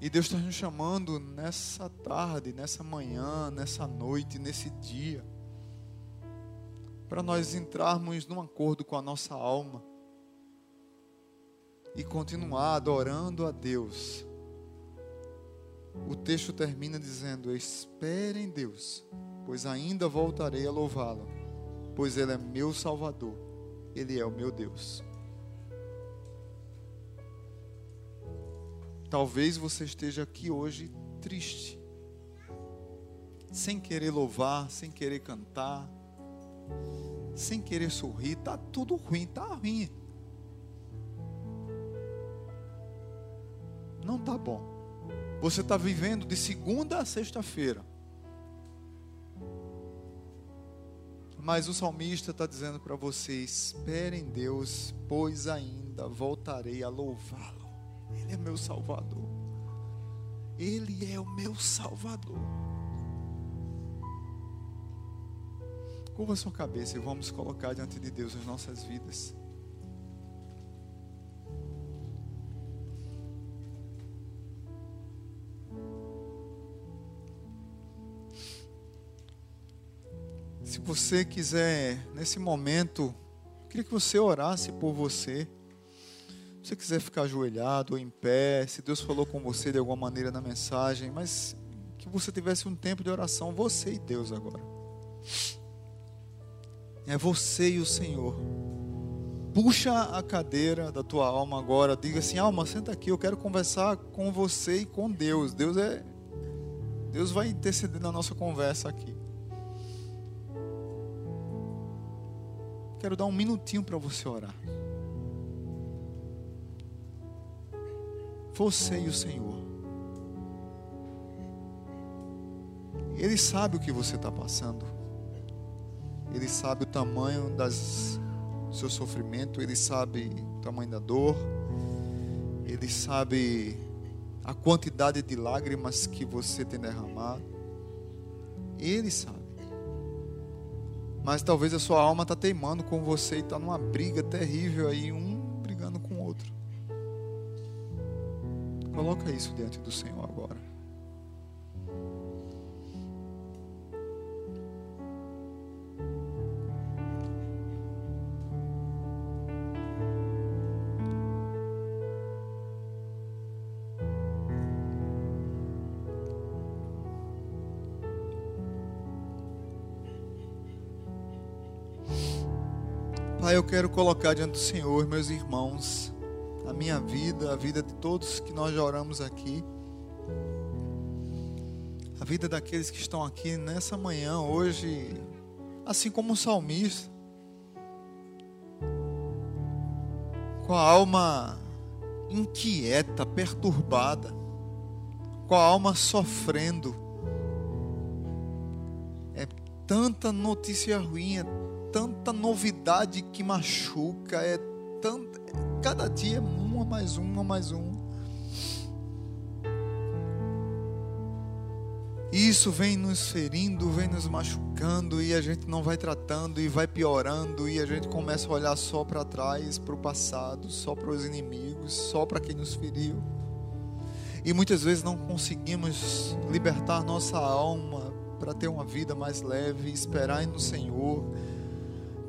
E Deus está nos chamando nessa tarde, nessa manhã, nessa noite, nesse dia, para nós entrarmos num acordo com a nossa alma e continuar adorando a Deus. O texto termina dizendo: Espere em Deus, pois ainda voltarei a louvá-lo, pois Ele é meu Salvador, Ele é o meu Deus. Talvez você esteja aqui hoje triste, sem querer louvar, sem querer cantar, sem querer sorrir, tá tudo ruim, tá ruim. Não está bom. Você está vivendo de segunda a sexta-feira. Mas o salmista está dizendo para você: espere em Deus, pois ainda voltarei a louvá-lo. Ele é meu Salvador. Ele é o meu Salvador. Curva sua cabeça e vamos colocar diante de Deus as nossas vidas. Você quiser, nesse momento, queria que você orasse por você. Se você quiser ficar ajoelhado ou em pé, se Deus falou com você de alguma maneira na mensagem, mas que você tivesse um tempo de oração, você e Deus agora. É você e o Senhor. Puxa a cadeira da tua alma agora, diga assim: "Alma, senta aqui, eu quero conversar com você e com Deus". Deus é Deus vai interceder na nossa conversa aqui. Quero dar um minutinho para você orar. Você e o Senhor. Ele sabe o que você está passando. Ele sabe o tamanho das, do seu sofrimento. Ele sabe o tamanho da dor. Ele sabe a quantidade de lágrimas que você tem derramado. Ele sabe. Mas talvez a sua alma está teimando com você e está numa briga terrível aí, um brigando com o outro. Coloca isso diante do Senhor agora. Colocar diante do Senhor, meus irmãos, a minha vida, a vida de todos que nós já oramos aqui, a vida daqueles que estão aqui nessa manhã, hoje, assim como o salmista, com a alma inquieta, perturbada, com a alma sofrendo. É tanta notícia ruim, é tanta novidade que machuca, é tanta, cada dia é uma mais uma mais um. E isso vem nos ferindo, vem nos machucando e a gente não vai tratando e vai piorando e a gente começa a olhar só para trás, para o passado, só para os inimigos, só para quem nos feriu. E muitas vezes não conseguimos libertar nossa alma para ter uma vida mais leve, esperar no Senhor,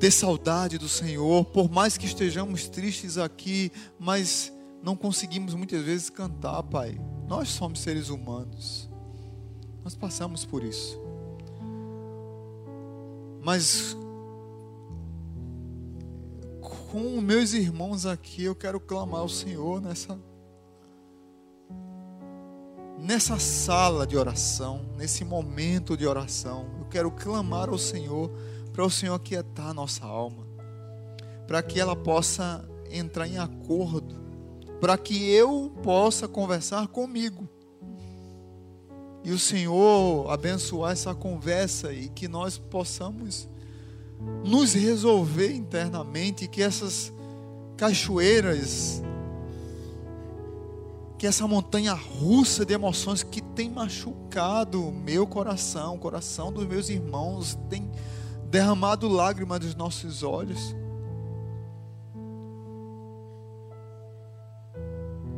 ter saudade do Senhor, por mais que estejamos tristes aqui, mas não conseguimos muitas vezes cantar, Pai. Nós somos seres humanos. Nós passamos por isso. Mas com meus irmãos aqui, eu quero clamar ao Senhor nessa nessa sala de oração, nesse momento de oração. Eu quero clamar ao Senhor para o Senhor aquietar a nossa alma, para que ela possa entrar em acordo, para que eu possa conversar comigo. E o Senhor abençoar essa conversa e que nós possamos nos resolver internamente, que essas cachoeiras, que essa montanha russa de emoções que tem machucado o meu coração, o coração dos meus irmãos, tem derramado lágrimas dos nossos olhos.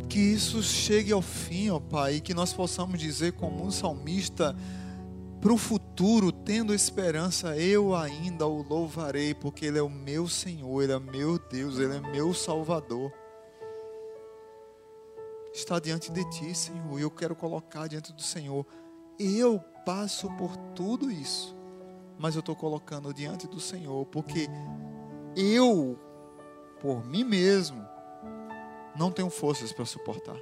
Que isso chegue ao fim, ó Pai, e que nós possamos dizer, como um salmista, para o futuro, tendo esperança, eu ainda o louvarei, porque Ele é o meu Senhor, Ele é meu Deus, Ele é meu Salvador. Está diante de Ti, Senhor, e eu quero colocar diante do Senhor. Eu passo por tudo isso mas eu estou colocando diante do Senhor, porque eu, por mim mesmo, não tenho forças para suportar.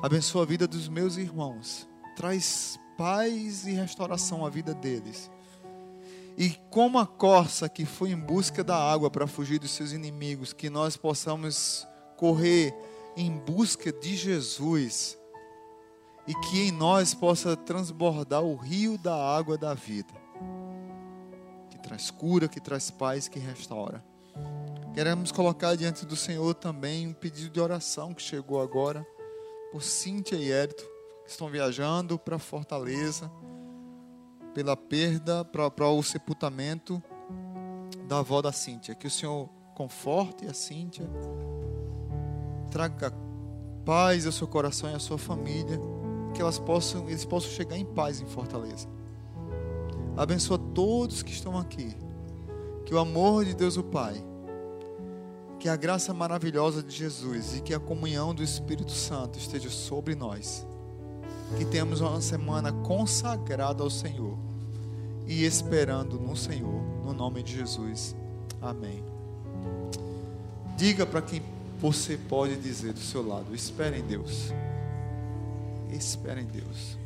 Abençoa a vida dos meus irmãos, traz paz e restauração à vida deles. E como a corça que foi em busca da água para fugir dos seus inimigos, que nós possamos correr em busca de Jesus e que em nós possa transbordar o rio da água da vida, que traz cura, que traz paz, que restaura. Queremos colocar diante do Senhor também um pedido de oração que chegou agora por Cíntia e Hérito, que estão viajando para Fortaleza, pela perda, para o sepultamento da avó da Cíntia. Que o Senhor conforte a Cíntia, traga paz ao seu coração e à sua família que elas possam, eles possam chegar em paz em Fortaleza. Abençoa todos que estão aqui. Que o amor de Deus o Pai, que a graça maravilhosa de Jesus e que a comunhão do Espírito Santo esteja sobre nós. Que tenhamos uma semana consagrada ao Senhor e esperando no Senhor, no nome de Jesus. Amém. Diga para quem você pode dizer do seu lado: espere em Deus. Espera em Deus.